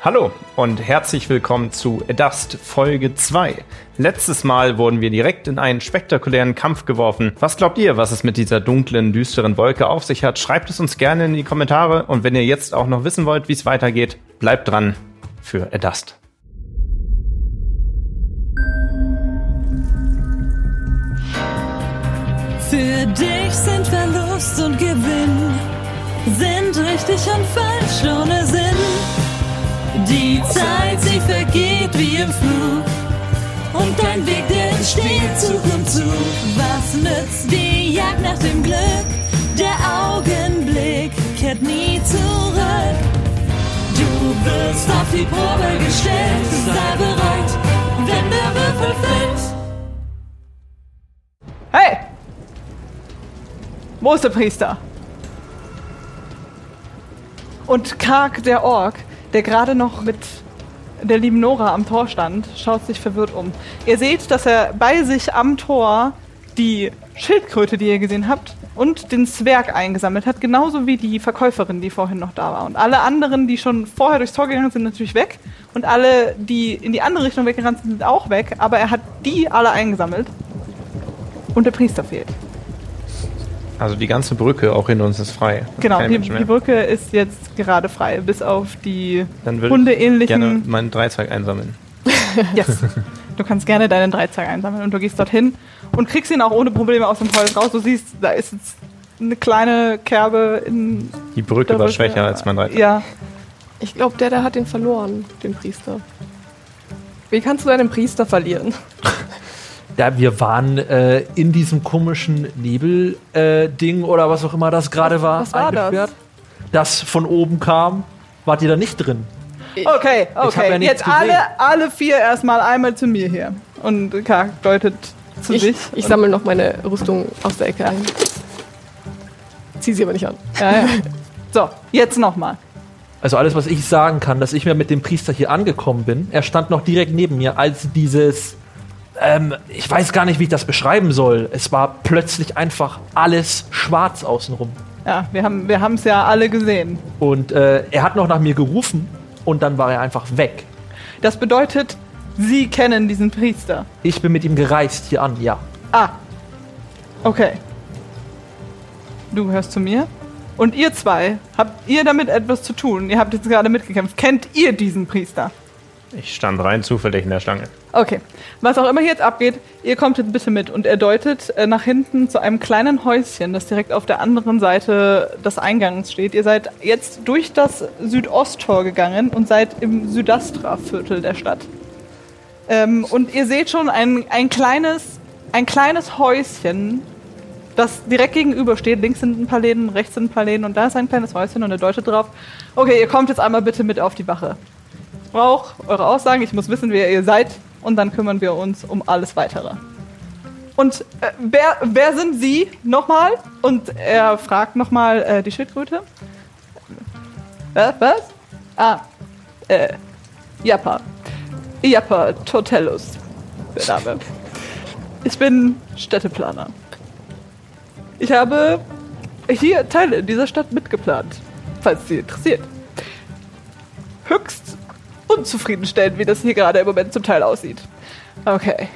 Hallo und herzlich willkommen zu Dust Folge 2. Letztes Mal wurden wir direkt in einen spektakulären Kampf geworfen. Was glaubt ihr, was es mit dieser dunklen, düsteren Wolke auf sich hat? Schreibt es uns gerne in die Kommentare und wenn ihr jetzt auch noch wissen wollt, wie es weitergeht, bleibt dran für Dust. Für dich sind Verlust und Gewinn, sind richtig und falsch ohne Sinn. Die Zeit, sie vergeht wie im Flug. Und dein Weg, der entsteht Zug um Zug. Was nützt die Jagd nach dem Glück? Der Augenblick kehrt nie zurück. Du wirst auf die Probe gestellt. Sei bereit, wenn der Würfel fällt. Hey! Wo ist der Priester? Und Kark, der Ork, der gerade noch mit der lieben Nora am Tor stand, schaut sich verwirrt um. Ihr seht, dass er bei sich am Tor die Schildkröte, die ihr gesehen habt, und den Zwerg eingesammelt hat, genauso wie die Verkäuferin, die vorhin noch da war. Und alle anderen, die schon vorher durchs Tor gegangen sind, natürlich weg. Und alle, die in die andere Richtung weggerannt sind, sind auch weg. Aber er hat die alle eingesammelt. Und der Priester fehlt. Also die ganze Brücke auch in uns ist frei. Genau, die, die Brücke ist jetzt gerade frei, bis auf die Dann würde ich gerne meinen Dreizeig einsammeln. Yes. Du kannst gerne deinen Dreizeig einsammeln und du gehst dorthin und kriegst ihn auch ohne Probleme aus dem Holz raus. Du siehst, da ist jetzt eine kleine Kerbe in Die Brücke war schwächer als mein Dreizeig. Ja, Ich glaube, der, der hat den verloren, den Priester. Wie kannst du deinen Priester verlieren? Ja, wir waren äh, in diesem komischen Nebel-Ding äh, oder was auch immer das gerade war. was war das? eingesperrt. das? von oben kam. Wart ihr da nicht drin? okay, okay. ja jetzt alle, gesehen. alle vier erstmal einmal zu mir hier. Und Kark deutet zu Ich, sich. ich sammle noch meine Rüstung aus der Ecke ein. Zieh sie aber nicht an. Ja, ja. So, jetzt nochmal. Also alles, was ich sagen kann, dass ich mir mit dem Priester hier angekommen bin. Er stand noch direkt neben mir, als dieses. Ähm, ich weiß gar nicht, wie ich das beschreiben soll. Es war plötzlich einfach alles schwarz außenrum. Ja, wir haben wir es ja alle gesehen. Und äh, er hat noch nach mir gerufen und dann war er einfach weg. Das bedeutet, Sie kennen diesen Priester. Ich bin mit ihm gereist hier an, ja. Ah. Okay. Du gehörst zu mir. Und ihr zwei, habt ihr damit etwas zu tun? Ihr habt jetzt gerade mitgekämpft. Kennt ihr diesen Priester? Ich stand rein zufällig in der Stange. Okay. Was auch immer hier jetzt abgeht, ihr kommt jetzt bitte mit. Und er deutet äh, nach hinten zu einem kleinen Häuschen, das direkt auf der anderen Seite des Eingangs steht. Ihr seid jetzt durch das Südosttor gegangen und seid im Südastra-Viertel der Stadt. Ähm, und ihr seht schon ein, ein, kleines, ein kleines Häuschen, das direkt gegenüber steht. Links sind ein paar Läden, rechts sind ein paar Läden und da ist ein kleines Häuschen und er deutet drauf. Okay, ihr kommt jetzt einmal bitte mit auf die Wache. Brauche eure Aussagen, ich muss wissen, wer ihr seid und dann kümmern wir uns um alles Weitere. Und äh, wer, wer sind Sie nochmal? Und er fragt nochmal äh, die Schildkröte. Was? Was? Ah, äh, Jappa. Jappa Tortellus, der Name. Ich bin Städteplaner. Ich habe hier Teile dieser Stadt mitgeplant, falls Sie interessiert. Höchst unzufriedenstellend, wie das hier gerade im Moment zum Teil aussieht. Okay.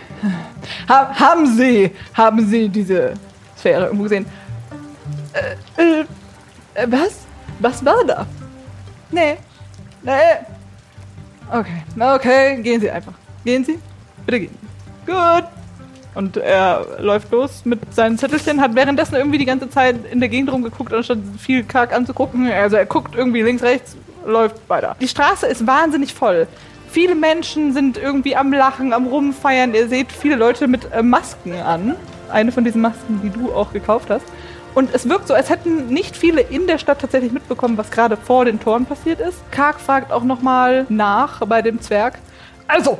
Ha haben Sie, haben Sie diese Sphäre irgendwo gesehen? Äh, äh, äh, was? Was war da? Nee. Nee. Okay. Okay, gehen Sie einfach. Gehen Sie? Bitte gehen. Gut. Und er läuft los mit seinen Zettelchen, hat währenddessen irgendwie die ganze Zeit in der Gegend rumgeguckt, anstatt viel karg anzugucken. Also er guckt irgendwie links, rechts, läuft weiter. Die Straße ist wahnsinnig voll. Viele Menschen sind irgendwie am Lachen, am Rumfeiern. Ihr seht viele Leute mit äh, Masken an. Eine von diesen Masken, die du auch gekauft hast. Und es wirkt so, als hätten nicht viele in der Stadt tatsächlich mitbekommen, was gerade vor den Toren passiert ist. Karg fragt auch nochmal nach bei dem Zwerg. Also,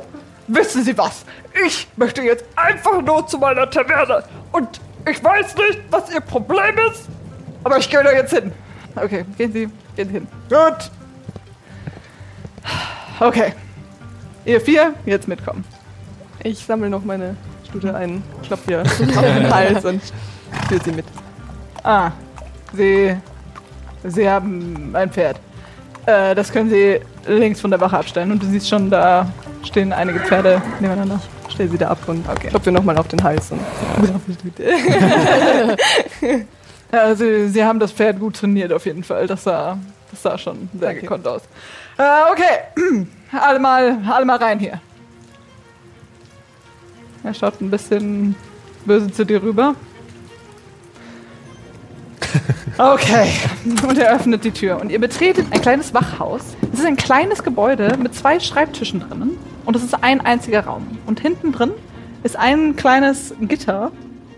Wissen Sie was? Ich möchte jetzt einfach nur zu meiner Taverne. Und ich weiß nicht, was Ihr Problem ist, aber ich gehe da jetzt hin. Okay, gehen Sie, gehen Sie hin. Gut. Okay. Ihr vier, jetzt mitkommen. Ich sammle noch meine Stute ein, klopp ihr auf den Hals und führe sie mit. Ah, Sie, Sie haben ein Pferd. Äh, das können Sie links von der Wache abstellen. Und du siehst schon, da stehen einige Pferde nebeneinander. Stell sie da ab und Okay. klopf ihr nochmal auf den Hals. Und Ja, Sie, Sie haben das Pferd gut trainiert auf jeden Fall. Das sah, das sah schon sehr Danke. gekonnt aus. Äh, okay, alle mal, alle mal rein hier. Er schaut ein bisschen böse zu dir rüber. Okay, und er öffnet die Tür und ihr betretet ein kleines Wachhaus. Es ist ein kleines Gebäude mit zwei Schreibtischen drinnen und es ist ein einziger Raum. Und hinten drin ist ein kleines Gitter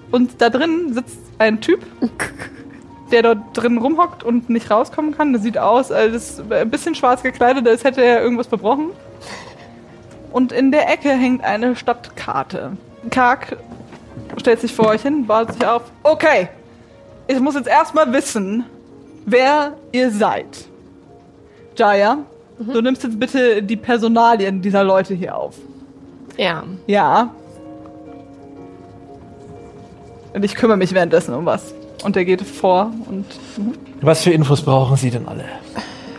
und da drin sitzt ein Typ, der dort drin rumhockt und nicht rauskommen kann. Das sieht aus, als ist ein bisschen schwarz gekleidet, als hätte er irgendwas verbrochen. Und in der Ecke hängt eine Stadtkarte. Kark stellt sich vor euch hin, baut sich auf. Okay, ich muss jetzt erstmal wissen, wer ihr seid. Jaya, du nimmst jetzt bitte die Personalien dieser Leute hier auf. ja. Ja. Und ich kümmere mich währenddessen um was. Und er geht vor und. Was für Infos brauchen Sie denn alle?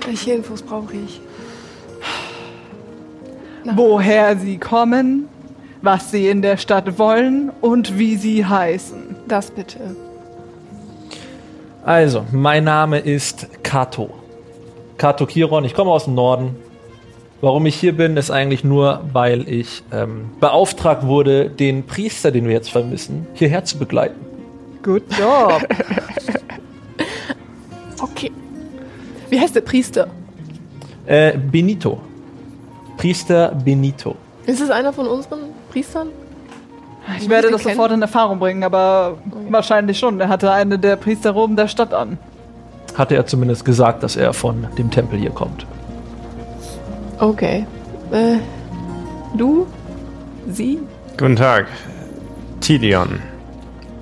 Welche Infos brauche ich? woher sie kommen, was sie in der Stadt wollen und wie sie heißen. Das bitte. Also, mein Name ist Kato. Kato Kiron, ich komme aus dem Norden. Warum ich hier bin, ist eigentlich nur, weil ich ähm, beauftragt wurde, den Priester, den wir jetzt vermissen, hierher zu begleiten. Good job. Okay. Wie heißt der Priester? Äh, Benito. Priester Benito. Ist es einer von unseren Priestern? Ich werde den das kennen? sofort in Erfahrung bringen, aber wahrscheinlich schon. Er hatte eine der Priesterroben der Stadt an. Hatte er zumindest gesagt, dass er von dem Tempel hier kommt. Okay. Äh, du? Sie? Guten Tag. Tilion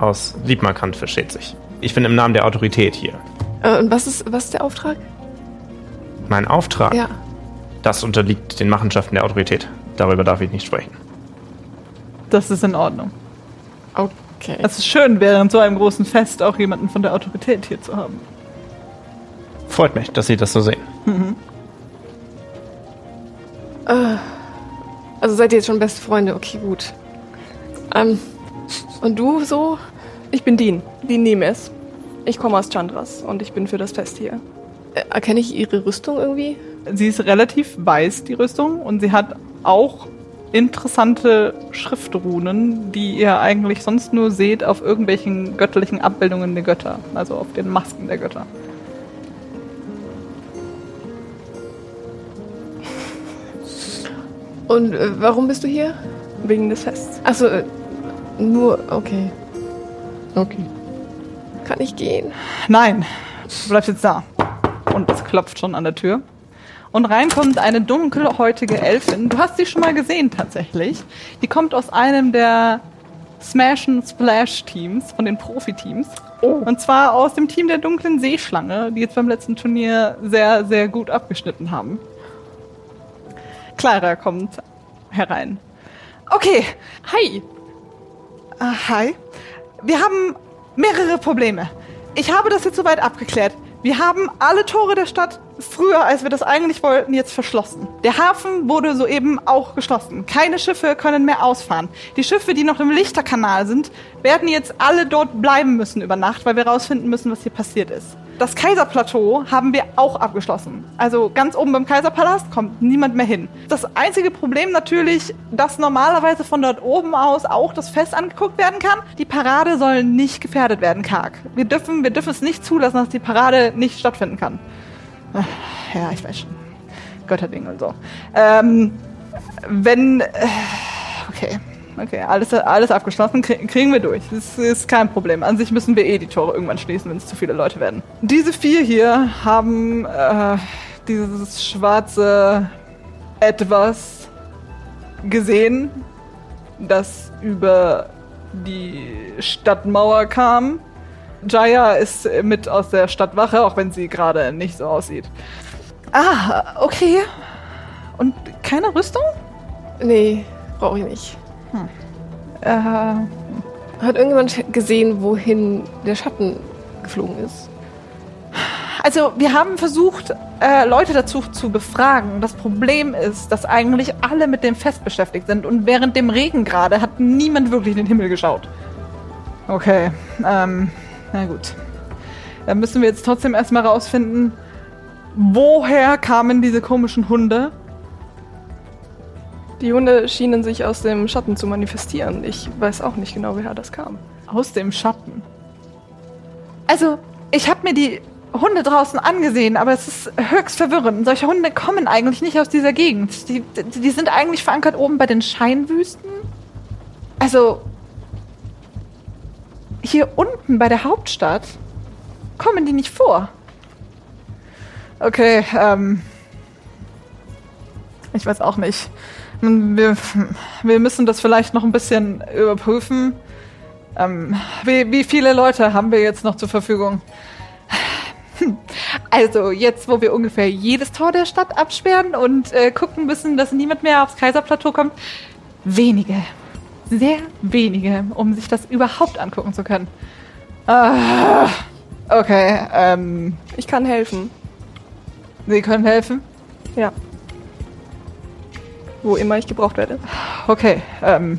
aus Liebmarkant versteht sich. Ich bin im Namen der Autorität hier. Äh, und was ist, was ist der Auftrag? Mein Auftrag, Ja. das unterliegt den Machenschaften der Autorität. Darüber darf ich nicht sprechen. Das ist in Ordnung. Okay. Es ist schön, während so einem großen Fest auch jemanden von der Autorität hier zu haben. Freut mich, dass Sie das so sehen. Also seid ihr jetzt schon beste Freunde? Okay, gut. Ähm, und du so? Ich bin Dean. Dean Nemes. Ich komme aus Chandras und ich bin für das Fest hier. Äh, erkenne ich ihre Rüstung irgendwie? Sie ist relativ weiß, die Rüstung, und sie hat auch interessante Schriftrunen, die ihr eigentlich sonst nur seht auf irgendwelchen göttlichen Abbildungen der Götter, also auf den Masken der Götter. Und äh, warum bist du hier? Wegen des Fests. Achso, äh, nur, okay. Okay. Kann ich gehen? Nein, du bleibst jetzt da. Und es klopft schon an der Tür. Und rein kommt eine dunkelhäutige Elfin. Du hast sie schon mal gesehen tatsächlich. Die kommt aus einem der Smash and Splash Teams, von den Profi-Teams. Und zwar aus dem Team der dunklen Seeschlange, die jetzt beim letzten Turnier sehr, sehr gut abgeschnitten haben. Clara kommt herein. Okay, Hi! Ah, hi. Wir haben mehrere Probleme. Ich habe das jetzt soweit abgeklärt. Wir haben alle Tore der Stadt früher, als wir das eigentlich wollten, jetzt verschlossen. Der Hafen wurde soeben auch geschlossen. Keine Schiffe können mehr ausfahren. Die Schiffe, die noch im Lichterkanal sind, werden jetzt alle dort bleiben müssen über Nacht, weil wir rausfinden müssen, was hier passiert ist. Das Kaiserplateau haben wir auch abgeschlossen. Also ganz oben beim Kaiserpalast kommt niemand mehr hin. Das einzige Problem natürlich, dass normalerweise von dort oben aus auch das Fest angeguckt werden kann. Die Parade soll nicht gefährdet werden, Karg. Wir dürfen, wir dürfen es nicht zulassen, dass die Parade nicht stattfinden kann. Ja, ich weiß schon. Götterding und so. Ähm, wenn. Äh, okay. Okay, alles, alles abgeschlossen, krie- kriegen wir durch. Das ist kein Problem. An sich müssen wir eh die Tore irgendwann schließen, wenn es zu viele Leute werden. Diese vier hier haben äh, dieses schwarze Etwas gesehen, das über die Stadtmauer kam. Jaya ist mit aus der Stadtwache, auch wenn sie gerade nicht so aussieht. Ah, okay. Und keine Rüstung? Nee, brauche ich nicht. Äh, Hat irgendjemand gesehen, wohin der Schatten geflogen ist? Also, wir haben versucht, äh, Leute dazu zu befragen. Das Problem ist, dass eigentlich alle mit dem Fest beschäftigt sind und während dem Regen gerade hat niemand wirklich in den Himmel geschaut. Okay, ähm, na gut. Dann müssen wir jetzt trotzdem erstmal rausfinden, woher kamen diese komischen Hunde? Die Hunde schienen sich aus dem Schatten zu manifestieren. Ich weiß auch nicht genau, woher das kam. Aus dem Schatten. Also, ich habe mir die Hunde draußen angesehen, aber es ist höchst verwirrend. Solche Hunde kommen eigentlich nicht aus dieser Gegend. Die, die, sind eigentlich verankert oben bei den Scheinwüsten. Also, hier unten bei der Hauptstadt kommen die nicht vor. Okay, ähm. Ich weiß auch nicht. Wir, wir müssen das vielleicht noch ein bisschen überprüfen. Ähm, wie, wie viele Leute haben wir jetzt noch zur Verfügung? Also, jetzt, wo wir ungefähr jedes Tor der Stadt absperren und äh, gucken müssen, dass niemand mehr aufs Kaiserplateau kommt, wenige. Sehr wenige, um sich das überhaupt angucken zu können. Ah, okay, ähm, Ich kann helfen. Sie können helfen? Ja. Wo immer ich gebraucht werde. Okay, ähm.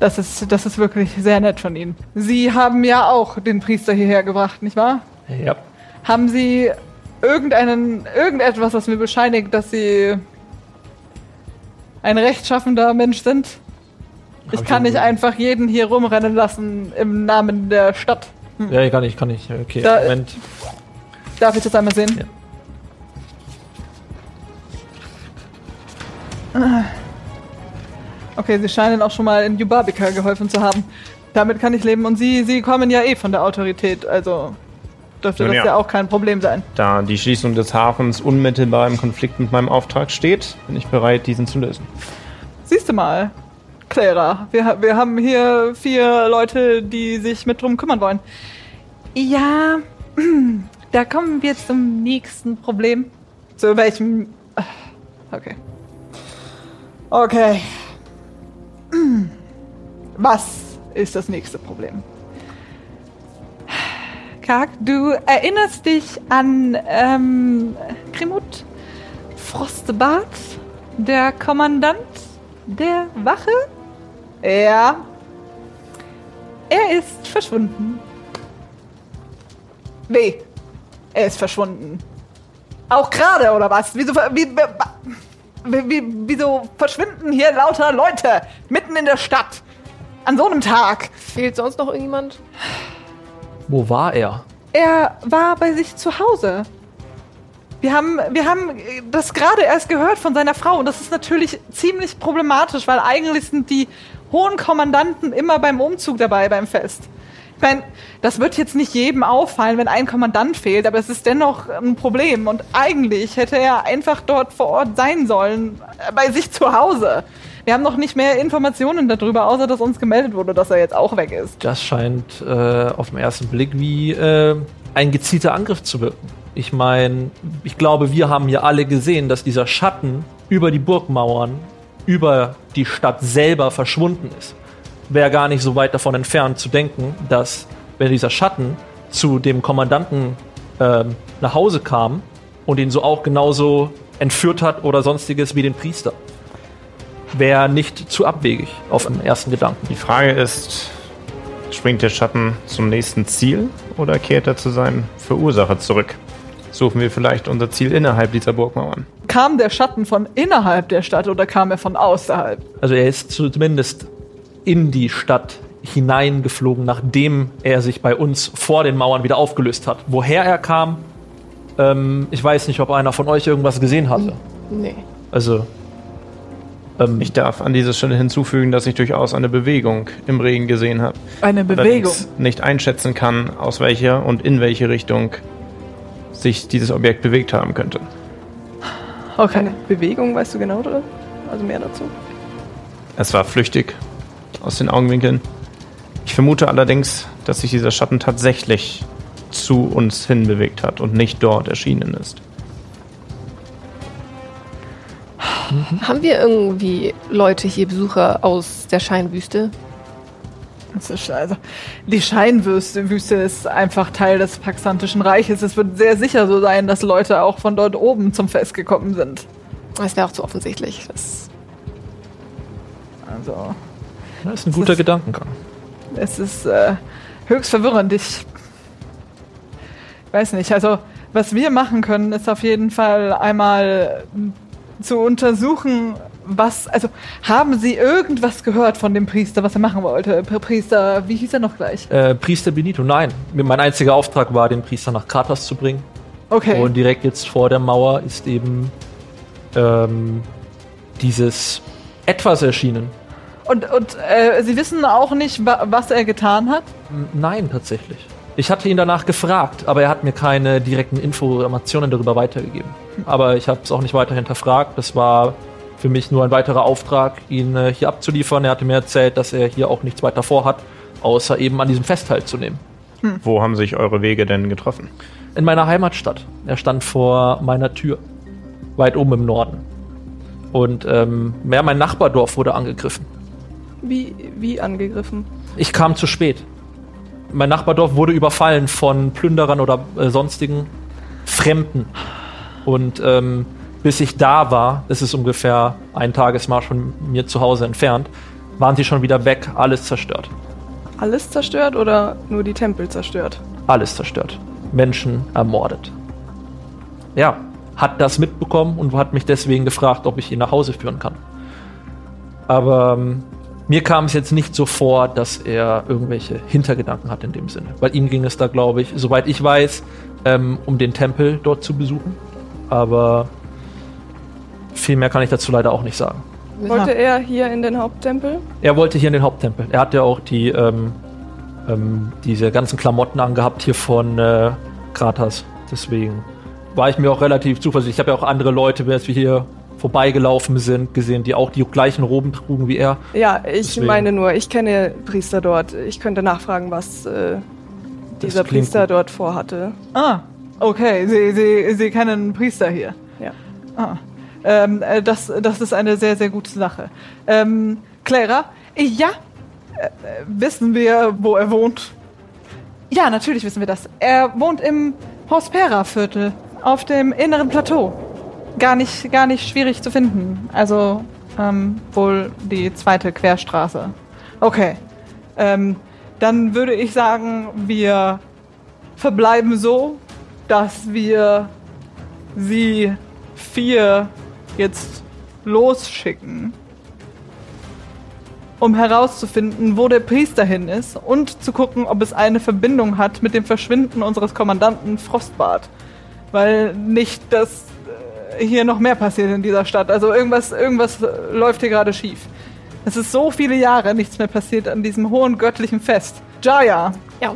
Das ist, das ist wirklich sehr nett von Ihnen. Sie haben ja auch den Priester hierher gebracht, nicht wahr? Ja. Haben Sie irgendeinen, irgendetwas, was mir bescheinigt, dass Sie ein rechtschaffender Mensch sind? Ich Hab kann ich nicht einfach jeden hier rumrennen lassen im Namen der Stadt. Ja, kann ich, kann ich. Okay, Da- Moment. Darf ich das einmal sehen? Ja. Okay, Sie scheinen auch schon mal in Jubabika geholfen zu haben. Damit kann ich leben. Und Sie, Sie kommen ja eh von der Autorität, also dürfte Nun das ja. ja auch kein Problem sein. Da die Schließung des Hafens unmittelbar im Konflikt mit meinem Auftrag steht, bin ich bereit, diesen zu lösen. Siehst du mal, Clara, wir, wir haben hier vier Leute, die sich mit drum kümmern wollen. Ja, da kommen wir zum nächsten Problem. Zu welchem. Ah, Okay. Okay. Was ist das nächste Problem? Kark, du erinnerst dich an ähm, Krimut Frostebart, der Kommandant der Wache? Ja. Er ist verschwunden. Wie? Er ist verschwunden. Auch gerade, oder was? Wieso, wie, wie, wieso verschwinden hier lauter Leute mitten in der Stadt? An so einem Tag. Fehlt sonst noch irgendjemand? Wo war er? Er war bei sich zu Hause. Wir haben, wir haben das gerade erst gehört von seiner Frau und das ist natürlich ziemlich problematisch, weil eigentlich sind die hohen Kommandanten immer beim Umzug dabei beim Fest. Meine, das wird jetzt nicht jedem auffallen, wenn ein Kommandant fehlt, aber es ist dennoch ein Problem und eigentlich hätte er einfach dort vor Ort sein sollen, äh, bei sich zu Hause. Wir haben noch nicht mehr Informationen darüber, außer dass uns gemeldet wurde, dass er jetzt auch weg ist. Das scheint äh, auf den ersten Blick wie äh, ein gezielter Angriff zu wirken. Ich meine, ich glaube, wir haben hier alle gesehen, dass dieser Schatten über die Burgmauern, über die Stadt selber verschwunden ist. Wäre gar nicht so weit davon entfernt zu denken, dass wenn dieser Schatten zu dem Kommandanten ähm, nach Hause kam und ihn so auch genauso entführt hat oder sonstiges wie den Priester. Wäre nicht zu abwegig auf den ersten Gedanken. Die Frage ist, springt der Schatten zum nächsten Ziel oder kehrt er zu seinem Verursacher zurück? Suchen wir vielleicht unser Ziel innerhalb dieser Burgmauern. Kam der Schatten von innerhalb der Stadt oder kam er von außerhalb? Also er ist zumindest in die Stadt hineingeflogen, nachdem er sich bei uns vor den Mauern wieder aufgelöst hat. Woher er kam, ähm, ich weiß nicht, ob einer von euch irgendwas gesehen hatte. Nee. Also, ähm, Ich darf an dieser Stelle hinzufügen, dass ich durchaus eine Bewegung im Regen gesehen habe. Eine Bewegung. Nicht einschätzen kann, aus welcher und in welche Richtung sich dieses Objekt bewegt haben könnte. Okay. Eine Bewegung, weißt du genau, oder? Also mehr dazu. Es war flüchtig aus den Augenwinkeln. Ich vermute allerdings, dass sich dieser Schatten tatsächlich zu uns hinbewegt hat und nicht dort erschienen ist. Haben wir irgendwie Leute hier, Besucher aus der Scheinwüste? Das ist also, die Scheinwüste Wüste ist einfach Teil des Paxantischen Reiches. Es wird sehr sicher so sein, dass Leute auch von dort oben zum Fest gekommen sind. Das wäre auch zu offensichtlich. Das Also, Das ist ein guter Gedankengang. es ist äh, höchst verwirrend. Ich weiß nicht. Also, was wir machen können, ist auf jeden Fall einmal m, zu untersuchen, was. Also, haben Sie irgendwas gehört von dem Priester, was er machen wollte? Pri- Priester, wie hieß er noch gleich? Äh, Priester Benito, nein. Mein einziger Auftrag war, den Priester nach Kratos zu bringen. Okay. Und direkt jetzt vor der Mauer ist eben ähm, dieses etwas erschienen. Und, und äh, Sie wissen auch nicht, wa was er getan hat? Nein, tatsächlich. Ich hatte ihn danach gefragt, aber er hat mir keine direkten Informationen darüber weitergegeben. Aber ich habe es auch nicht weiter hinterfragt. Das war für mich nur ein weiterer Auftrag, ihn äh, hier abzuliefern. Er hatte mir erzählt, dass er hier auch nichts weiter vorhat, außer eben an diesem Fest teilzunehmen. Wo haben sich eure Wege denn getroffen? In meiner Heimatstadt. Er stand vor meiner Tür, weit oben im Norden. Und ähm, ja, mein Nachbardorf wurde angegriffen. Wie, wie angegriffen? Ich kam zu spät. Mein Nachbardorf wurde überfallen von Plünderern oder äh, sonstigen Fremden. Und ähm, bis ich da war, das ist ungefähr ein Tagesmarsch von mir zu Hause entfernt, waren sie schon wieder weg, alles zerstört. Alles zerstört oder nur die Tempel zerstört? Alles zerstört. Menschen ermordet. Ja, hat das mitbekommen und hat mich deswegen gefragt, ob ich ihn nach Hause führen kann. Aber ähm, mir kam es jetzt nicht so vor, dass er irgendwelche Hintergedanken hat in dem Sinne. Weil ihm ging es da, glaube ich, soweit ich weiß, ähm, um den Tempel dort zu besuchen. Aber viel mehr kann ich dazu leider auch nicht sagen. Wollte er hier in den Haupttempel? Er wollte hier in den Haupttempel. Er hat ja auch die, ähm, ähm, diese ganzen Klamotten angehabt hier von äh, Kratas. Deswegen war ich mir auch relativ zuversichtlich. Ich habe ja auch andere Leute, als wir hier vorbeigelaufen sind, gesehen, die auch die gleichen Roben trugen wie er. Ja, ich Deswegen. meine nur, ich kenne Priester dort. Ich könnte nachfragen, was äh, dieser Priester gut. dort vorhatte. Ah, okay. Sie, Sie, Sie kennen einen Priester hier. Ja. Ah. Ähm, äh, das, das ist eine sehr, sehr gute Sache. Ähm, Clara? Ja? Äh, äh, wissen wir, wo er wohnt? Ja, natürlich wissen wir das. Er wohnt im Hospera-Viertel auf dem inneren Plateau. Gar nicht, gar nicht schwierig zu finden. Also ähm, wohl die zweite Querstraße. Okay. Ähm, dann würde ich sagen, wir verbleiben so, dass wir sie vier jetzt losschicken, um herauszufinden, wo der Priester hin ist und zu gucken, ob es eine Verbindung hat mit dem Verschwinden unseres Kommandanten Frostbart. Weil nicht, dass äh, hier noch mehr passiert in dieser Stadt. Also irgendwas, irgendwas äh, läuft hier gerade schief. Es ist so viele Jahre nichts mehr passiert an diesem hohen göttlichen Fest. Jaya, Ja.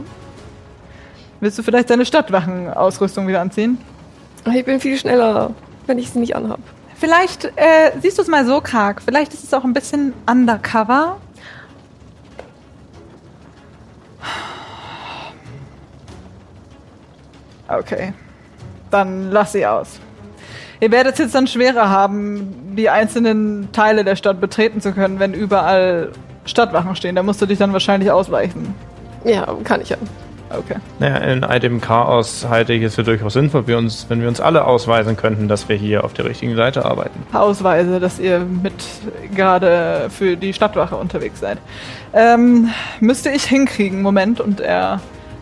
willst du vielleicht deine Stadtwachenausrüstung wieder anziehen? Ich bin viel schneller, wenn ich sie nicht anhab. Vielleicht äh, siehst du es mal so, Karg. Vielleicht ist es auch ein bisschen undercover. Okay. Dann lass sie aus. Ihr werdet es jetzt dann schwerer haben, die einzelnen Teile der Stadt betreten zu können, wenn überall Stadtwachen stehen. Da musst du dich dann wahrscheinlich ausweichen. Ja, kann ich ja. Okay. Naja, in all dem Chaos halte ich es für durchaus sinnvoll, wir uns, wenn wir uns alle ausweisen könnten, dass wir hier auf der richtigen Seite arbeiten. Ausweise, dass ihr mit gerade für die Stadtwache unterwegs seid. Ähm, müsste ich hinkriegen, Moment, und er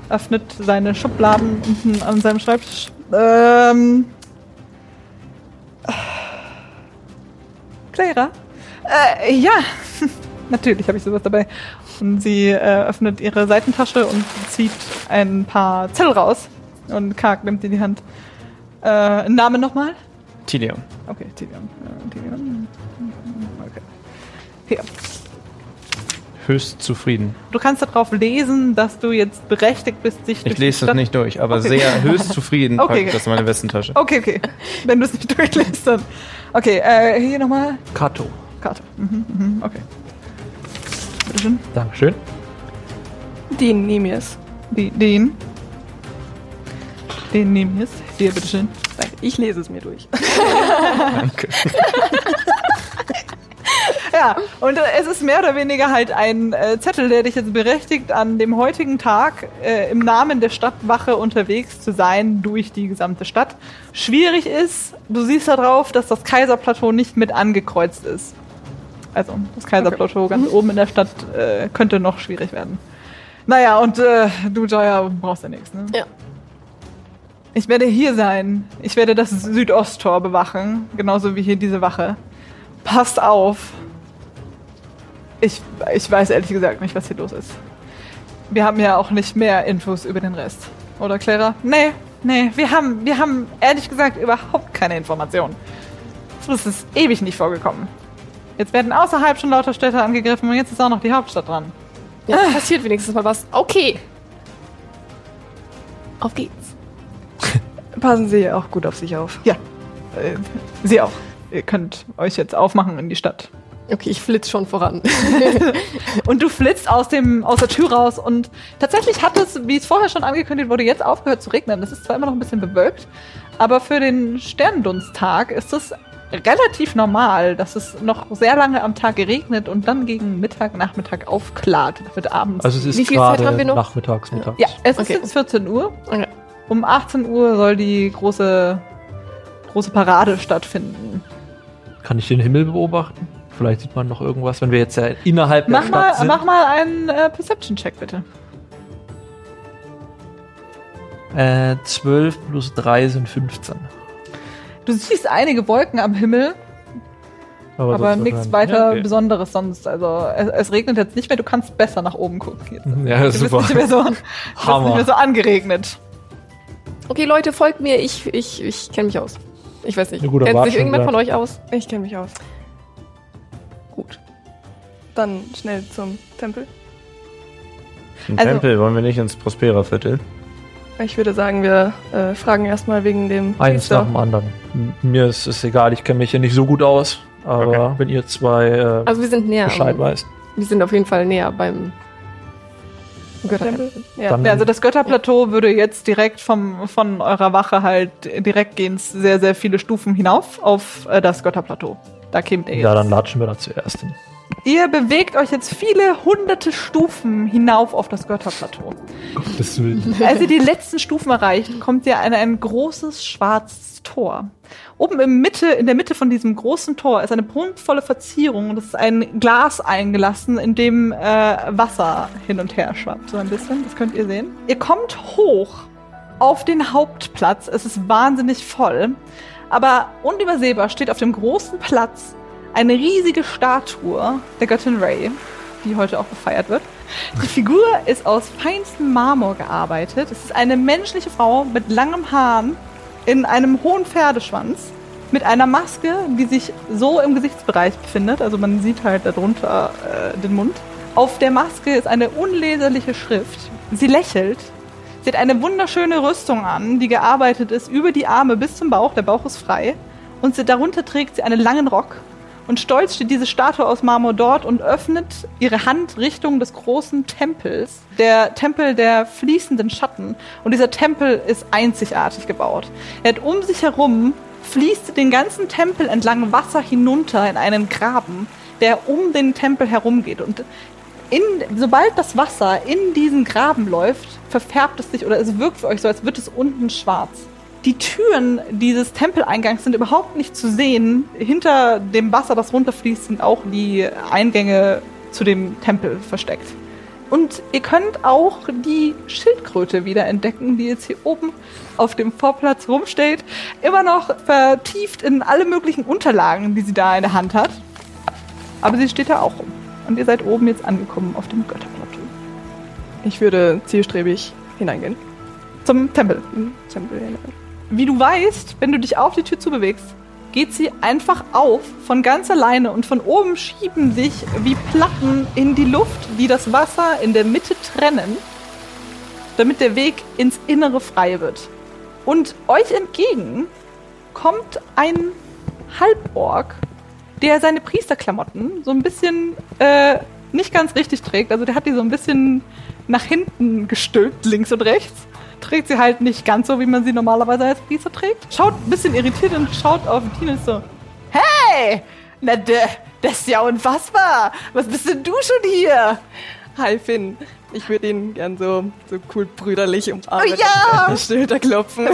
öffnet seine Schubladen unten an seinem Schreibtisch. Ähm. Clara? Äh, ja, natürlich habe ich sowas dabei. Und sie äh, öffnet ihre Seitentasche und zieht ein paar Zettel raus. Und Kark nimmt in die Hand. Äh, Name nochmal? Tilion. Okay, Tilion. Äh, Tilion. Okay. Hier. Höchst zufrieden. Du kannst darauf lesen, dass du jetzt berechtigt bist, dich Ich lese das nicht durch, aber Okay. sehr höchst zufrieden Okay. packe ich das in meine Westentasche. Okay, okay. Wenn du es nicht durchliest, dann. Okay, äh, hier nochmal. Kato. Karte. Mhm, mhm, okay. Bitteschön. Dankeschön. Den nehme ich es. Die, den. Den nehme ich jetzt. Hier, bitteschön. Danke. Ich lese es mir durch. Danke. Ja, und es ist mehr oder weniger halt ein äh, Zettel, der dich jetzt berechtigt, an dem heutigen Tag äh, im Namen der Stadtwache unterwegs zu sein durch die gesamte Stadt. Schwierig ist, du siehst da drauf, dass das Kaiserplateau nicht mit angekreuzt ist. Also das Kaiserplateau ganz oben in der Stadt äh, könnte noch schwierig werden. Naja, und äh, du, Joya, brauchst ja nichts, ne? Ja. Ich werde hier sein. Ich werde das Südosttor bewachen, genauso wie hier diese Wache. Passt auf. Ich, ich weiß ehrlich gesagt nicht, was hier los ist. Wir haben ja auch nicht mehr Infos über den Rest. Oder, Clara? Nee, nee, wir haben, wir haben ehrlich gesagt überhaupt keine Informationen. Das ist ewig nicht vorgekommen. Jetzt werden außerhalb schon lauter Städte angegriffen und jetzt ist auch noch die Hauptstadt dran. Ja, passiert wenigstens mal was. Okay. Auf geht's. Passen Sie auch gut auf sich auf. Ja, äh, Sie auch. Ihr könnt euch jetzt aufmachen in die Stadt. Okay, ich flitz schon voran. Und du flitzt aus, dem, aus der Tür raus und tatsächlich hat es, wie es vorher schon angekündigt wurde, jetzt aufgehört zu regnen. Es ist zwar immer noch ein bisschen bewölkt, aber für den Sterndunsttag ist es relativ normal, dass es noch sehr lange am Tag regnet und dann gegen Mittag, Nachmittag aufklart. Wird abends. Also es ist Wie viel Zeit gerade haben wir noch? nachmittags, mittags. ja, es ist Okay. jetzt 14 Uhr. Okay. Um 18 Uhr soll die große, große Parade stattfinden. Kann ich den Himmel beobachten? Vielleicht sieht man noch irgendwas, wenn wir jetzt ja innerhalb der Mach Stadt mal, sind. mach mal einen äh, Perception-Check, bitte. Äh, 12 plus 3 sind 15. Du siehst einige Wolken am Himmel, aber sonst nichts weiter Ja, okay. Besonderes sonst. Also es, es regnet jetzt nicht mehr, du kannst besser nach oben gucken. Jetzt. Ja, Du bist super. nicht mehr so, du bist Hammer. nicht mehr so angeregnet. Okay, Leute, folgt mir. Ich, ich, ich kenne mich aus. Ich weiß nicht. Kennt sich irgendjemand von euch aus? Ich kenne mich aus. Gut. Dann schnell zum Tempel. Im Also- Tempel wollen wir nicht ins Prospera-Viertel. Ich würde sagen, wir äh, fragen erstmal wegen dem Eins Priester. nach dem anderen. Mir ist es egal, ich kenne mich hier nicht so gut aus. Aber Okay. wenn ihr zwei äh, Also wir sind näher. Bescheid am- weißt. Wir sind auf jeden Fall näher beim Göttertempel. Ja. Dann- Ja, also das Götterplateau würde jetzt direkt vom, von eurer Wache halt direkt gehen sehr, sehr viele Stufen hinauf auf äh, das Götterplateau. Da kämt ihr jetzt. Ja, dann latschen wir da zuerst hin. Ihr bewegt euch jetzt viele hunderte Stufen hinauf auf das Götterplateau. Gottes Willen. Als ihr die letzten Stufen erreicht, kommt ihr an ein großes schwarzes Tor. Oben im Mitte, in der Mitte von diesem großen Tor ist eine prunkvolle Verzierung und es ist ein Glas eingelassen, in dem äh, Wasser hin und her schwappt. So ein bisschen, das könnt ihr sehen. Ihr kommt hoch auf den Hauptplatz. Es ist wahnsinnig voll. Aber unübersehbar steht auf dem großen Platz eine riesige Statue der Göttin Ray, die heute auch gefeiert wird. Die Figur ist aus feinstem Marmor gearbeitet. Es ist eine menschliche Frau mit langem Haaren in einem hohen Pferdeschwanz mit einer Maske, die sich so im Gesichtsbereich befindet. Also man sieht halt darunter äh, den Mund. Auf der Maske ist eine unleserliche Schrift. Sie lächelt. Sie hat eine wunderschöne Rüstung an, die gearbeitet ist über die Arme bis zum Bauch. Der Bauch ist frei. Und sie, darunter trägt sie einen langen Rock. Und stolz steht diese Statue aus Marmor dort und öffnet ihre Hand Richtung des großen Tempels. Der Tempel der fließenden Schatten. Und dieser Tempel ist einzigartig gebaut. Er hat um sich herum fließt den ganzen Tempel entlang Wasser hinunter in einen Graben, der um den Tempel herumgeht. Und in, sobald das Wasser in diesen Graben läuft, verfärbt es sich oder es wirkt für euch so, als wird es unten schwarz. Die Türen dieses Tempeleingangs sind überhaupt nicht zu sehen. Hinter dem Wasser, das runterfließt, sind auch die Eingänge zu dem Tempel versteckt. Und ihr könnt auch die Schildkröte wieder entdecken, die jetzt hier oben auf dem Vorplatz rumsteht. Immer noch vertieft in alle möglichen Unterlagen, die sie da in der Hand hat. Aber sie steht da auch rum. Und ihr seid oben jetzt angekommen auf dem Götterplateau. Ich würde zielstrebig hineingehen. Zum Tempel. Im Tempel hinein. Wie du weißt, wenn du dich auf die Tür zubewegst, geht sie einfach auf von ganz alleine und von oben schieben sich wie Platten in die Luft, die das Wasser in der Mitte trennen, damit der Weg ins Innere frei wird. Und euch entgegen kommt ein Halborg, der seine Priesterklamotten so ein bisschen äh, nicht ganz richtig trägt. Also der hat die so ein bisschen nach hinten gestülpt, links und rechts. Trägt sie halt nicht ganz so, wie man sie normalerweise als Priester trägt. Schaut ein bisschen irritiert und schaut auf ist so, hey, na, das ist ja unfassbar. Was bist denn du schon hier? Hi Finn. Ich würde ihn gern so, so cool brüderlich umarmen. Oh ja! und auf die Schulter klopfen.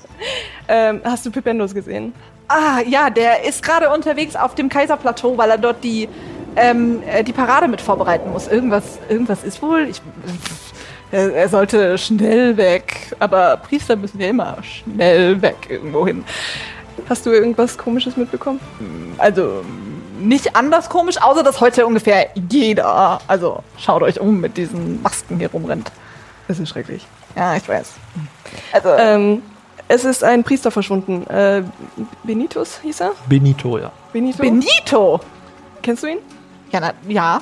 ähm, hast du Pipendos gesehen? Ah, ja, der ist gerade unterwegs auf dem Kaiserplateau, weil er dort die, ähm, äh, die Parade mit vorbereiten muss. Irgendwas, irgendwas ist wohl. Ich, er, er sollte schnell weg. Aber Priester müssen ja immer schnell weg irgendwo hin. Hast du irgendwas Komisches mitbekommen? Also nicht anders komisch, außer dass heute ungefähr jeder, also schaut euch um, mit diesen Masken hier rumrennt. Das ist schrecklich. Ja, ich weiß. Also, Ähm, es ist ein Priester verschwunden. Äh, Benitus hieß er? Benito, ja. Benito? Benito! Kennst du ihn? Ja, na, ja.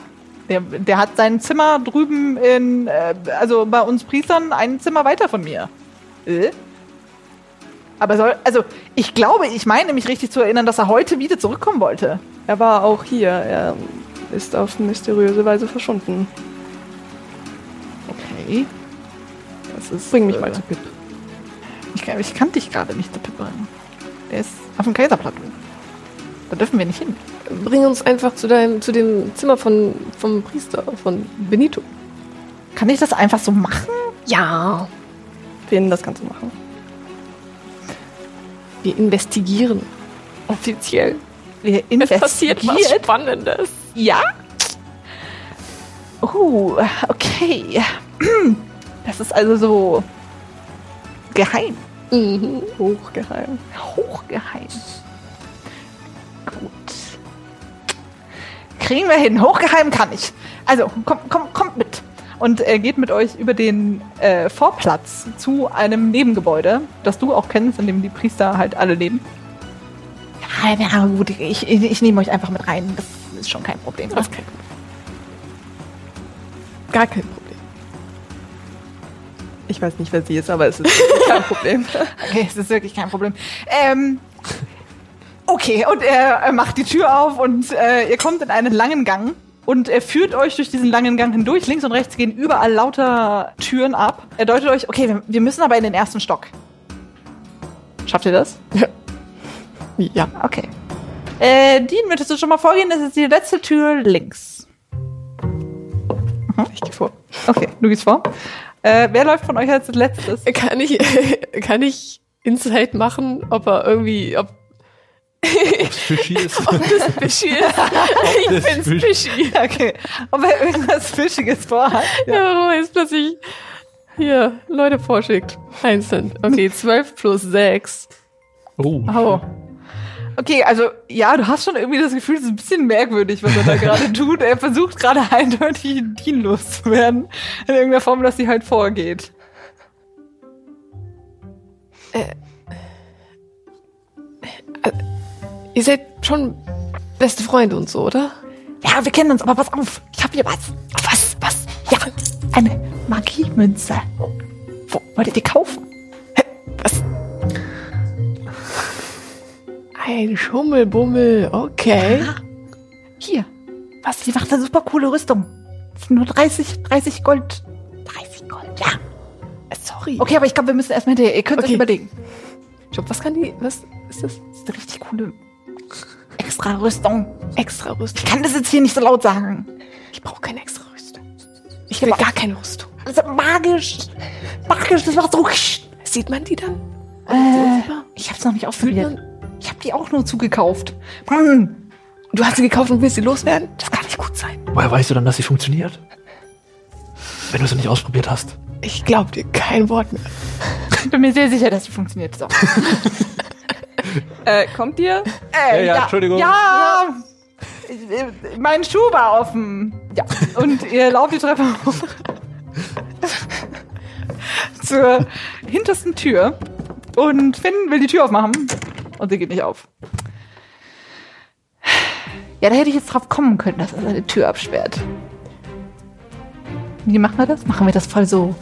Der, der hat sein Zimmer drüben in, äh, also bei uns Priestern, ein Zimmer weiter von mir. Äh? Aber soll, also ich glaube, ich meine mich richtig zu erinnern, dass er heute wieder zurückkommen wollte. Er war auch hier. Er ist auf mysteriöse Weise verschwunden. Okay. Das ist, Bring mich mal zu Pip. Ich, kann- ich kann dich gerade nicht zu Pip bringen. Der ist auf dem Kaiserplateau. Da dürfen wir nicht hin. Bring uns einfach zu deinem, zu dem Zimmer von, vom Priester, von Benito. Kann ich das einfach so machen? Ja. Finn, das kannst du machen. Wir investigieren. Offiziell. Wir Es passiert was. Spannendes. Ja? Oh, okay. Das ist also so geheim. Mhm. Hochgeheim. Hochgeheim. Gut. Kriegen wir hin. Hochgeheim kann ich. Also, komm, komm, kommt mit. Und er geht mit euch über den äh, Vorplatz zu einem Nebengebäude, das du auch kennst, in dem die Priester halt alle leben. Ja, na gut, ich, ich, ich nehme euch einfach mit rein. Das ist schon kein Problem. Das ist kein Problem. Gar kein Problem. Ich weiß nicht, wer sie ist, aber es ist kein Problem. Okay, es ist wirklich kein Problem. Ähm, okay, und er, macht die Tür auf und äh, ihr kommt in einen langen Gang. Und er führt euch durch diesen langen Gang hindurch. Links und rechts gehen überall lauter Türen ab. Er deutet euch, okay, wir, wir müssen aber in den ersten Stock. Schafft ihr das? ja. Okay. Äh, Dean, würdest du schon mal vorgehen? Das ist die letzte Tür links. Ich gehe vor. Okay, du gehst vor. Äh, wer läuft von euch als letztes? Kann ich, kann ich Insight machen, ob er irgendwie, ob Fischi ist. das Fishy ist? ich das bin's Fisch- Fishy. Okay, ob er irgendwas Fischiges vorhat. Ja, warum er jetzt plötzlich hier Leute vorschickt. Einzeln. Okay, 12 plus 6. Oh. Oh. Okay, also ja, du hast schon irgendwie das Gefühl, es ist ein bisschen merkwürdig, was er da gerade tut. Er versucht gerade eindeutig Dean loszuwerden. In irgendeiner Form, dass sie halt vorgeht. Ihr seid schon beste Freunde und so, oder? Ja, wir kennen uns, aber pass auf. Ich hab hier was. Was? Was? Ja, eine Magiemünze. Wo, wollt ihr die kaufen? Ein Schummelbummel, okay. Hier. Was? Die macht eine super coole Rüstung. Das sind nur 30, 30 Gold. 30 Gold, ja. Sorry. Okay, aber ich glaube, wir müssen erstmal hinterher. Ihr könnt euch Okay. überlegen. Stopp, was kann die, was ist das? Das ist eine richtig coole extra Rüstung. Extra Rüstung. Ich kann das jetzt hier nicht so laut sagen. Ich brauche keine extra Rüstung. Ich will gar keine Rüstung. Das ist magisch. Magisch, das macht so. Sieht man die dann? Äh, ich hab's noch nicht ausprobiert. Ich hab die auch nur zugekauft. Hm. Du hast sie gekauft und willst sie loswerden? Das kann nicht gut sein. Woher weißt du dann, dass sie funktioniert? Wenn du sie nicht ausprobiert hast. Ich glaub dir kein Wort mehr. Ich bin mir sehr sicher, dass sie funktioniert. So. Äh, kommt ihr? Äh, Ja, ja, Entschuldigung. Ja! Äh, Mein Schuh war offen. Ja. Und ihr lauft die Treppe hoch. Zur hintersten Tür. Und Finn will die Tür aufmachen. Und sie geht nicht auf. Ja, da hätte ich jetzt drauf kommen können, dass er seine Tür absperrt. Wie machen wir das? Machen wir das voll so.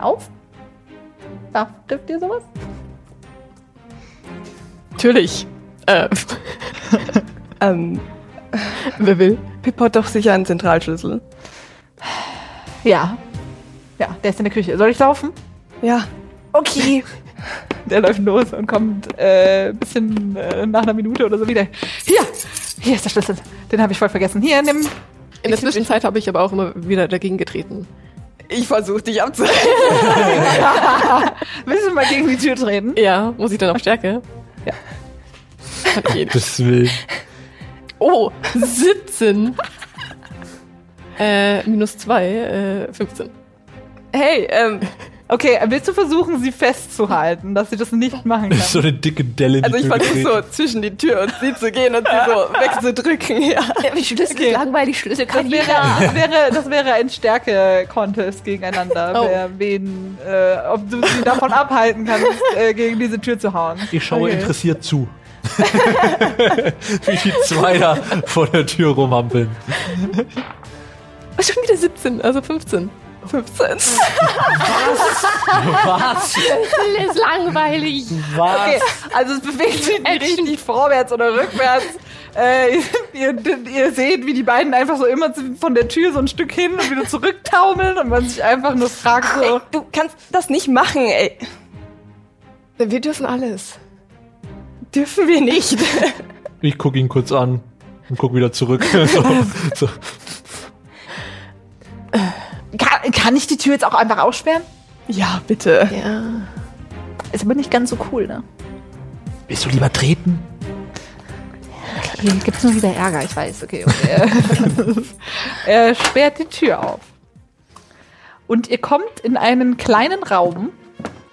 Auf? Darf, dürft ihr sowas? Natürlich. Äh, Ähm, wer will? Pip hat doch sicher einen Zentralschlüssel. Ja. Ja, der ist in der Küche. Soll ich laufen? Ja. Okay. Der läuft los und kommt äh, ein bisschen äh, nach einer Minute oder so wieder. Hier, hier ist der Schlüssel. Den habe ich voll vergessen. Hier, nimm. In der Zwischenzeit habe ich aber auch immer wieder dagegen getreten. Ich versuche dich abzuhalten. Willst du mal gegen die Tür treten? ja, muss ich dann auf Stärke? Ja. Hat jeden. Das will. Oh, 17. äh, minus 2, äh, 15. Hey, ähm, Okay, willst du versuchen, sie festzuhalten, dass sie das nicht machen kann? So eine dicke Delle. in die also ich versuche so zwischen die Tür und sie zu gehen und sie so wegzudrücken, ja. Wie Schlüssel, Okay. langweilig, Schlüssel Das kann wäre, jeder. das wäre, das wäre ein Stärke-Contest gegeneinander, Oh. wer wen, äh, ob du sie davon abhalten kannst, äh, gegen diese Tür zu hauen. Ich schaue Okay. interessiert zu. Wie die zwei da vor der Tür rumhampeln. Schon wieder 17, also 15. 15. Was? Schlüssel ist langweilig. Was? Okay, also es bewegt sich nicht richtig vorwärts oder rückwärts. Äh, ihr, ihr seht, wie die beiden einfach so immer von der Tür so ein Stück hin und wieder zurücktaumeln und man sich einfach nur fragt so, Ey, du kannst das nicht machen, ey. Wir dürfen alles. Dürfen wir nicht. Ich gucke ihn kurz an und guck wieder zurück. so, so. Kann, ich die Tür jetzt auch einfach aussperren? Ja, bitte. Ja. Ist aber nicht ganz so cool, ne? Willst du lieber treten? Hier gibt's nur wieder Ärger, ich weiß. Okay, okay. Er sperrt die Tür auf. Und ihr kommt in einen kleinen Raum.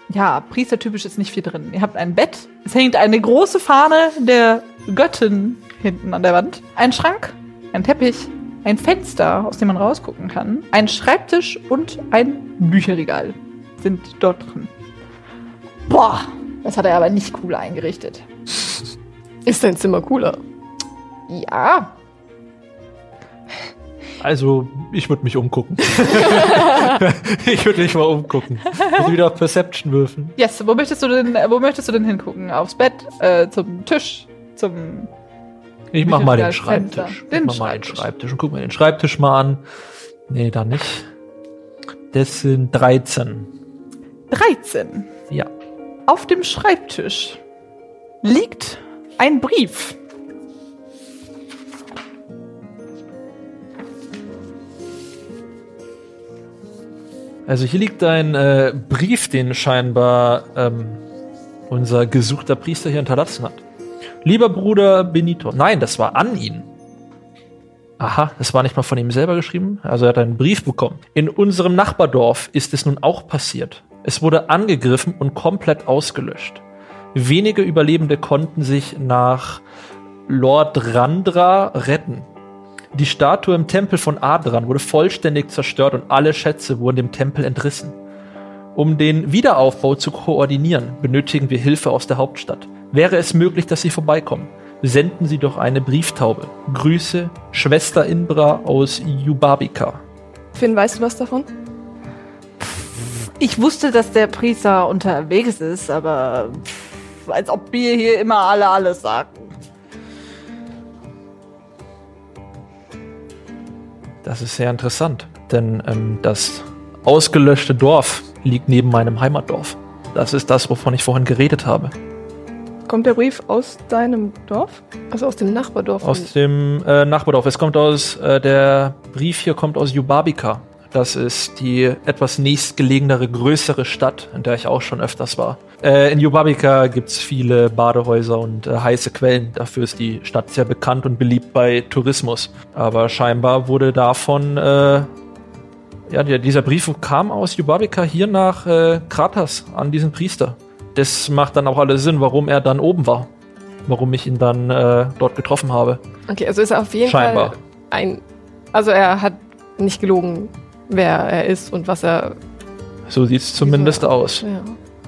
Ja, priestertypisch ist nicht viel drin. Ihr habt ein Bett. Es hängt eine große Fahne der Göttin hinten an der Wand. Ein Schrank, ein Teppich, ein Fenster, aus dem man rausgucken kann. Ein Schreibtisch und ein Bücherregal sind dort drin. Boah, das hat er aber nicht cool eingerichtet. Ist dein Zimmer cooler? Ja, Also, ich würde mich umgucken. ich würde mich mal umgucken. Muss wieder auf Perception würfeln. Yes, wo möchtest du denn, wo möchtest du denn hingucken? Aufs Bett, äh, zum Tisch, zum. Ich mach mal den Schreibtisch. Fenster. Ich Den mach mal den Schreibtisch. Schreibtisch und guck mir den Schreibtisch mal an. Nee, da nicht. Das sind 13. 13. Ja. Auf dem Schreibtisch liegt ein Brief. Also hier liegt ein äh, Brief, den scheinbar ähm, unser gesuchter Priester hier hinterlassen hat. Lieber Bruder Benito. Nein, das war an ihn. Aha, das war nicht mal von ihm selber geschrieben. Also er hat einen Brief bekommen. In unserem Nachbardorf ist es nun auch passiert. Es wurde angegriffen und komplett ausgelöscht. Wenige Überlebende konnten sich nach Lord Randra retten. Die Statue im Tempel von Adran wurde vollständig zerstört und alle Schätze wurden dem Tempel entrissen. Um den Wiederaufbau zu koordinieren, benötigen wir Hilfe aus der Hauptstadt. Wäre es möglich, dass Sie vorbeikommen? Senden Sie doch eine Brieftaube. Grüße, Schwester Inbra aus Jubabika. Finn, weißt du was davon? Ich wusste, dass der Priester unterwegs ist, aber pff, als ob wir hier immer alle alles sagen. Das ist sehr interessant, denn ähm, das ausgelöschte Dorf liegt neben meinem Heimatdorf. Das ist das, wovon ich vorhin geredet habe. Kommt der Brief aus deinem Dorf? Also aus dem Nachbardorf? Aus dem äh, Nachbardorf. Es kommt aus, äh, der Brief hier kommt aus Jubabika. Das ist die etwas nächstgelegenere, größere Stadt, in der ich auch schon öfters war. Äh, in Jubabika gibt es viele Badehäuser und äh, heiße Quellen. Dafür ist die Stadt sehr bekannt und beliebt bei Tourismus. Aber scheinbar wurde davon, äh, ja, dieser Brief kam aus Jubabika hier nach äh, Kratas an diesen Priester. Das macht dann auch alles Sinn, warum er dann oben war. Warum ich ihn dann äh, dort getroffen habe. Okay, also ist er auf jeden Scheinbar. Fall ein. Also er hat nicht gelogen, wer er ist und was er. So sieht es zumindest wieso- aus. Ja.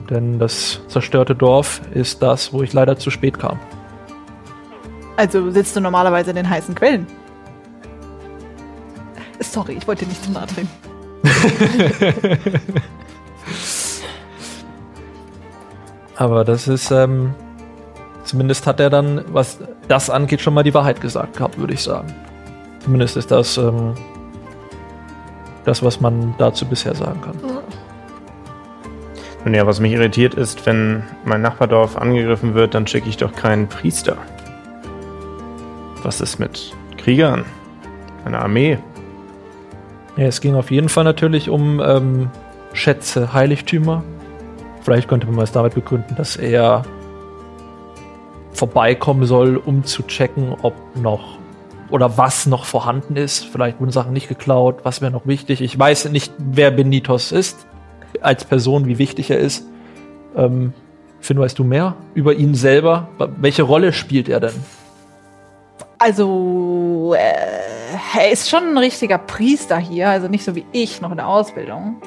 Denn das zerstörte Dorf ist das, wo ich leider zu spät kam. Also sitzt du normalerweise in den heißen Quellen. Sorry, ich wollte nicht zu nahe treten. Aber das ist ähm, Zumindest hat er dann, was das angeht, schon mal die Wahrheit gesagt gehabt, würde ich sagen. Zumindest ist das ähm, das, was man dazu bisher sagen kann. Nun ja, was mich irritiert ist, wenn mein Nachbardorf angegriffen wird, dann schicke ich doch keinen Priester. Was ist mit Kriegern? Einer Armee? Ja, es ging auf jeden Fall natürlich um ähm, Schätze, Heiligtümer. Vielleicht könnte man es damit begründen, dass er vorbeikommen soll, um zu checken, ob noch oder was noch vorhanden ist. Vielleicht wurden Sachen nicht geklaut, was wäre noch wichtig. Ich weiß nicht, wer Benitos ist, als Person, wie wichtig er ist. Ähm, Finn, weißt du mehr über ihn selber? Welche Rolle spielt er denn? Also, äh, er ist schon ein richtiger Priester hier, also nicht so wie ich noch in der Ausbildung.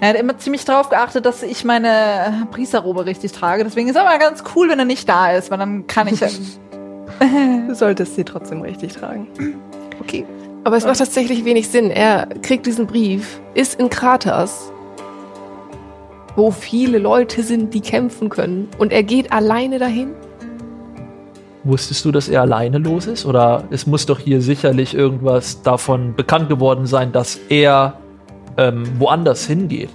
Er hat immer ziemlich darauf geachtet, dass ich meine Priesterrobe richtig trage. Deswegen ist es aber ganz cool, wenn er nicht da ist, weil dann kann ich. Du solltest sie trotzdem richtig tragen. Okay. Aber es macht tatsächlich wenig Sinn. Er kriegt diesen Brief, ist in Kratas, wo viele Leute sind, die kämpfen können. Und er geht alleine dahin. Wusstest du, dass er alleine los ist? Oder es muss doch hier sicherlich irgendwas davon bekannt geworden sein, dass er ähm, woanders hingeht.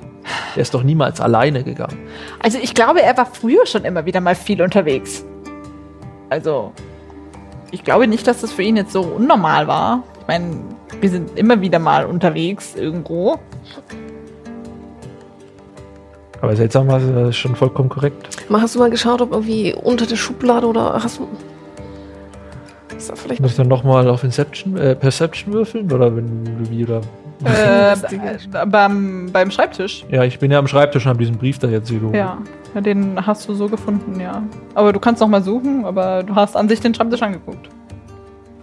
Er ist doch niemals alleine gegangen. Also ich glaube, er war früher schon immer wieder mal viel unterwegs. Also, ich glaube nicht, dass das für ihn jetzt so unnormal war. Ich meine, wir sind immer wieder mal unterwegs irgendwo. Aber seltsamerweise ist das schon vollkommen korrekt. Mal hast du mal geschaut, ob irgendwie unter der Schublade oder hast du. Ist da vielleicht. Muss ich dann nochmal auf Inception, äh, Perception würfeln? Oder wenn du wie oder. Äh, äh, beim, beim Schreibtisch. Ja, ich bin ja am Schreibtisch und habe diesen Brief da jetzt hier geholt. Ja. ja, den hast du so gefunden, ja. Aber du kannst noch mal suchen, aber du hast an sich den Schreibtisch angeguckt.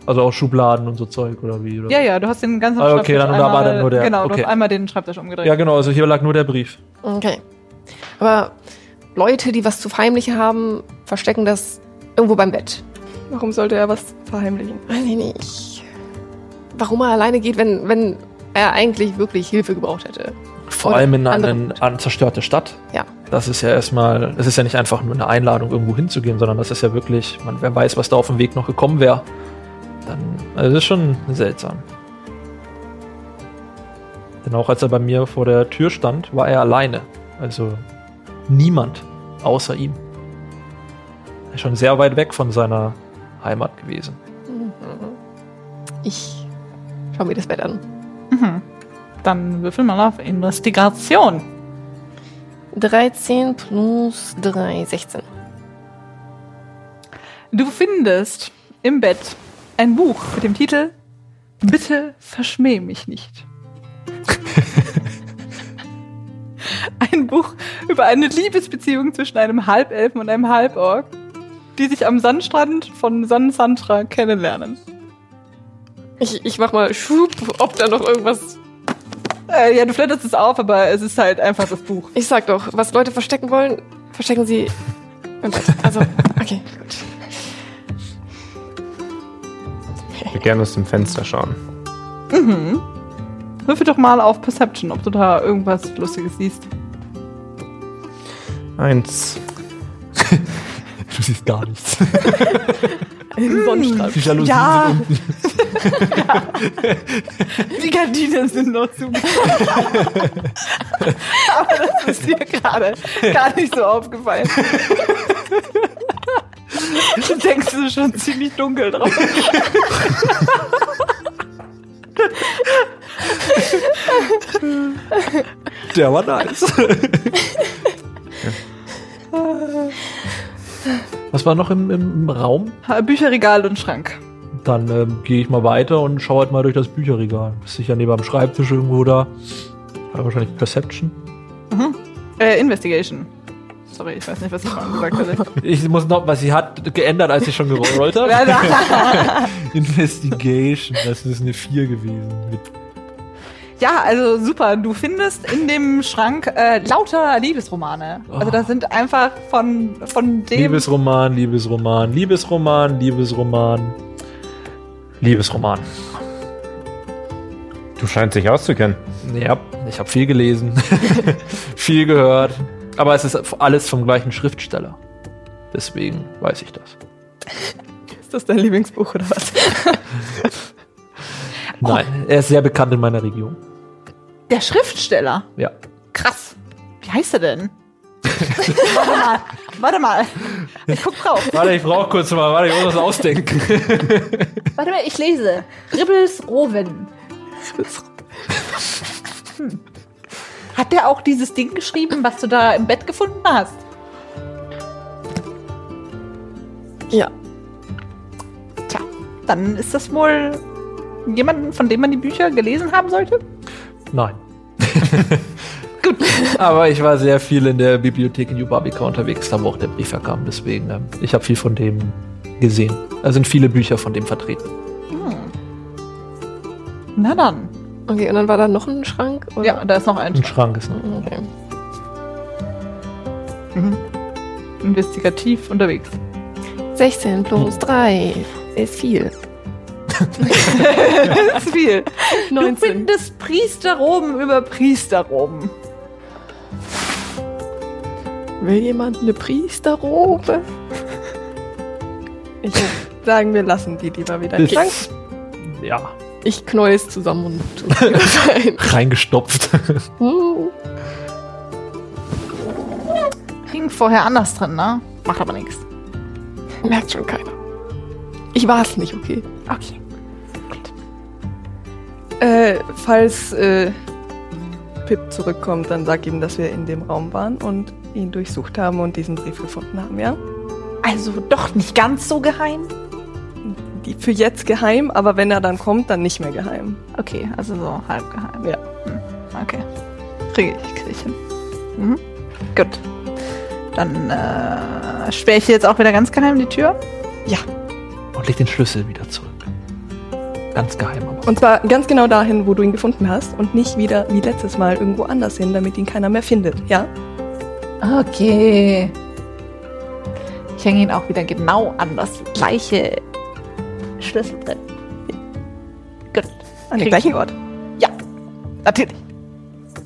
Also auch Schubladen und so Zeug oder wie? Oder? Ja, ja, du hast den ganzen Ah, okay, dann- da war dann nur der- Genau, du okay. hast einmal den Schreibtisch umgedreht. Ja, genau, also hier lag nur der Brief. Okay. Aber Leute, die was zu verheimlichen haben, verstecken das irgendwo beim Bett. Warum sollte er was verheimlichen? Weiß ich nicht. Warum er alleine geht, wenn, wenn er eigentlich wirklich Hilfe gebraucht hätte. Vor allem in andere eine zerstörte Stadt. Ja. Das ist ja erstmal, es ist ja nicht einfach nur eine Einladung, irgendwo hinzugehen, sondern das ist ja wirklich, man, wer weiß, was da auf dem Weg noch gekommen wäre. Dann, also das ist schon seltsam. Denn auch als er bei mir vor der Tür stand, war er alleine. Also niemand außer ihm. Er ist schon sehr weit weg von seiner Heimat gewesen. Ich schau mir das Bett an. Mhm. Dann würfel mal auf Investigation. 13 plus 3, 16. Du findest im Bett ein Buch mit dem Titel Bitte verschmäh mich nicht. ein Buch über eine Liebesbeziehung zwischen einem Halbelfen und einem Halborg, die sich am Sandstrand von Sonnensantra kennenlernen. Ich, ich mach mal Schub, ob da noch irgendwas. Äh, ja, du flatterst es auf, aber es ist halt einfach das Buch. Ich sag doch, was Leute verstecken wollen, verstecken sie im Bett. Also, okay, gut. Ich würde gerne aus dem Fenster schauen. Mhm. Würfel doch mal auf Perception, ob du da irgendwas Lustiges siehst. Eins. Du siehst gar nichts. Im Sonnenstrahl. Die Jalousien Ja. sind unten. Die Gardinen sind noch zu. Aber das ist dir gerade gar nicht so aufgefallen. Du denkst du schon ziemlich dunkel drauf. Der war nice. Was war noch im, im, Raum? Bücherregal und Schrank. Dann ähm, gehe ich mal weiter und schaue halt mal durch das Bücherregal. Ist sicher neben am Schreibtisch irgendwo da. Aber wahrscheinlich Perception. Äh, Investigation. Sorry, ich weiß nicht, was ich vorhin gesagt hatte. Ich muss noch, was sie hat geändert, als ich schon gerollt habe. Ja, Investigation, das ist eine 4 gewesen. Mit Ja, also super. Du findest in dem Schrank äh, lauter Liebesromane. Also da sind einfach von, von dem. Liebesroman, Liebesroman, Liebesroman, Liebesroman. Liebesroman. Du scheinst dich auszukennen. Ja, ich habe viel gelesen, viel gehört. Aber es ist alles vom gleichen Schriftsteller. Deswegen weiß ich das. Ist das dein Lieblingsbuch oder was? Nein, er ist sehr bekannt in meiner Region. Der Schriftsteller. Ja. Krass. Wie heißt er denn? warte mal, warte mal. Ich guck drauf. Warte, ich brauche kurz mal, warte, ich muss was ausdenken. Warte mal, ich lese. Ribbels Rowen. Hm. Hat der auch dieses Ding geschrieben, was du da im Bett gefunden hast? Ja. Tja, dann ist das wohl jemand, von dem man die Bücher gelesen haben sollte? Nein. Gut. Aber ich war sehr viel in der Bibliothek in Jubabika unterwegs, da wo auch der Brief herkam. Deswegen, ähm, ich habe viel von dem gesehen. Da sind viele Bücher von dem vertreten. Na dann. Okay, und dann war da noch ein Schrank? Oder? Ja, da ist noch ein Ein Schrank ist noch. Okay. investigativ unterwegs. 16 plus 3 ist viel. Das ist viel. Du 19. findest Priesterroben über Priesterroben. Will jemand eine Priesterrobe? Ich würd sagen, wir lassen die lieber wieder Schrank. Ja, Ich knäuel es zusammen und tu es wieder rein. reingestopft. Hing vorher anders drin, ne? Macht aber nichts. Merkt schon keiner. Ich war es nicht, okay? Okay. Äh, falls äh, Pip zurückkommt, dann sag ihm, dass wir in dem Raum waren und ihn durchsucht haben und diesen Brief gefunden haben, ja? Also doch nicht ganz so geheim? Die für jetzt geheim, aber wenn er dann kommt, dann nicht mehr geheim. Okay, also so halb geheim. Ja. Hm, okay. Kriege ich, kriege ich hin. Mhm. Gut. Dann äh, sperre ich jetzt auch wieder ganz geheim die Tür. Und leg den Schlüssel wieder zurück. Ganz geheim aber. Und zwar ganz genau dahin, wo du ihn gefunden hast und nicht wieder wie letztes Mal irgendwo anders hin, damit ihn keiner mehr findet, ja? Okay. Ich hänge ihn auch wieder genau an das gleiche Schlüssel drin. Gut. An den gleichen Ort. Ja, natürlich.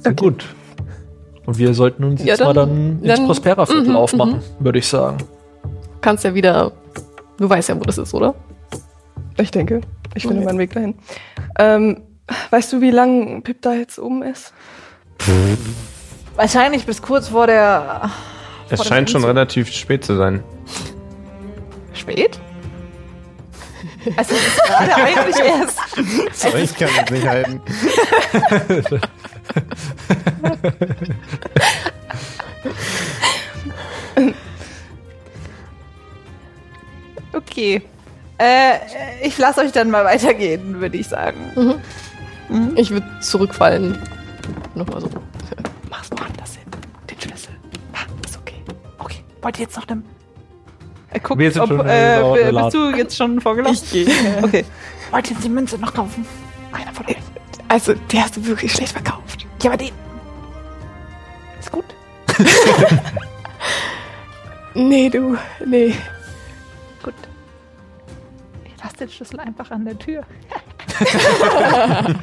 Sehr gut. Und wir sollten uns Ja, jetzt dann- mal dann ins dann- Prospera-Viertel mhm, aufmachen, würde ich sagen. Kannst ja wieder. Du weißt ja, wo das ist, oder? Ich denke. Ich finde Okay. meinen Weg dahin. Ähm, weißt du, wie lang Pip da jetzt oben ist? Wahrscheinlich bis kurz vor der. Es Vor scheint schon relativ spät zu sein. Spät? Also es ist gerade eigentlich erst. Sorry, ich kann es nicht halten. Okay. Äh, ich lasse euch dann mal weitergehen, würde ich sagen. Ich würde zurückfallen. Nochmal so. Mach's woanders hin. Den Schlüssel. Ah, ist okay. Okay. Wollt ihr jetzt noch einem. Äh, guck, Wir sind ob, schon äh, im bist du jetzt schon vorgelassen? Ich gehe. Okay. Wollt ihr jetzt die Münze noch kaufen? Einer von euch. Also, der hast du wirklich schlecht verkauft. Ja, aber den. Ist gut. Nee, du. Nee. Gut. Den Schlüssel einfach an der Tür.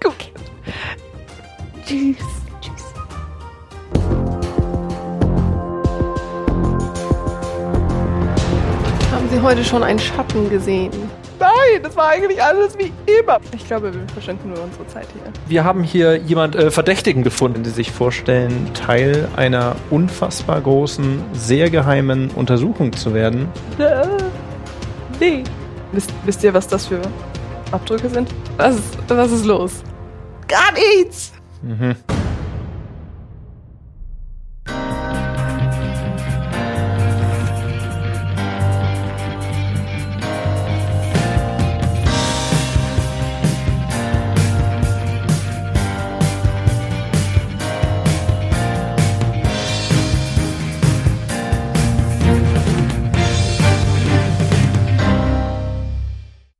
gut. Tschüss. Tschüss. Haben Sie heute schon einen Schatten gesehen? Nein, das war eigentlich alles wie immer. Ich glaube, wir verschwenden nur unsere Zeit hier. Wir haben hier jemand äh, Verdächtigen gefunden. Sie sich vorstellen, Teil einer unfassbar großen, sehr geheimen Untersuchung zu werden, Äh, nee. Wisst, wisst ihr, was das für Abdrücke sind? Was ist, was ist los? Gar nichts. mhm.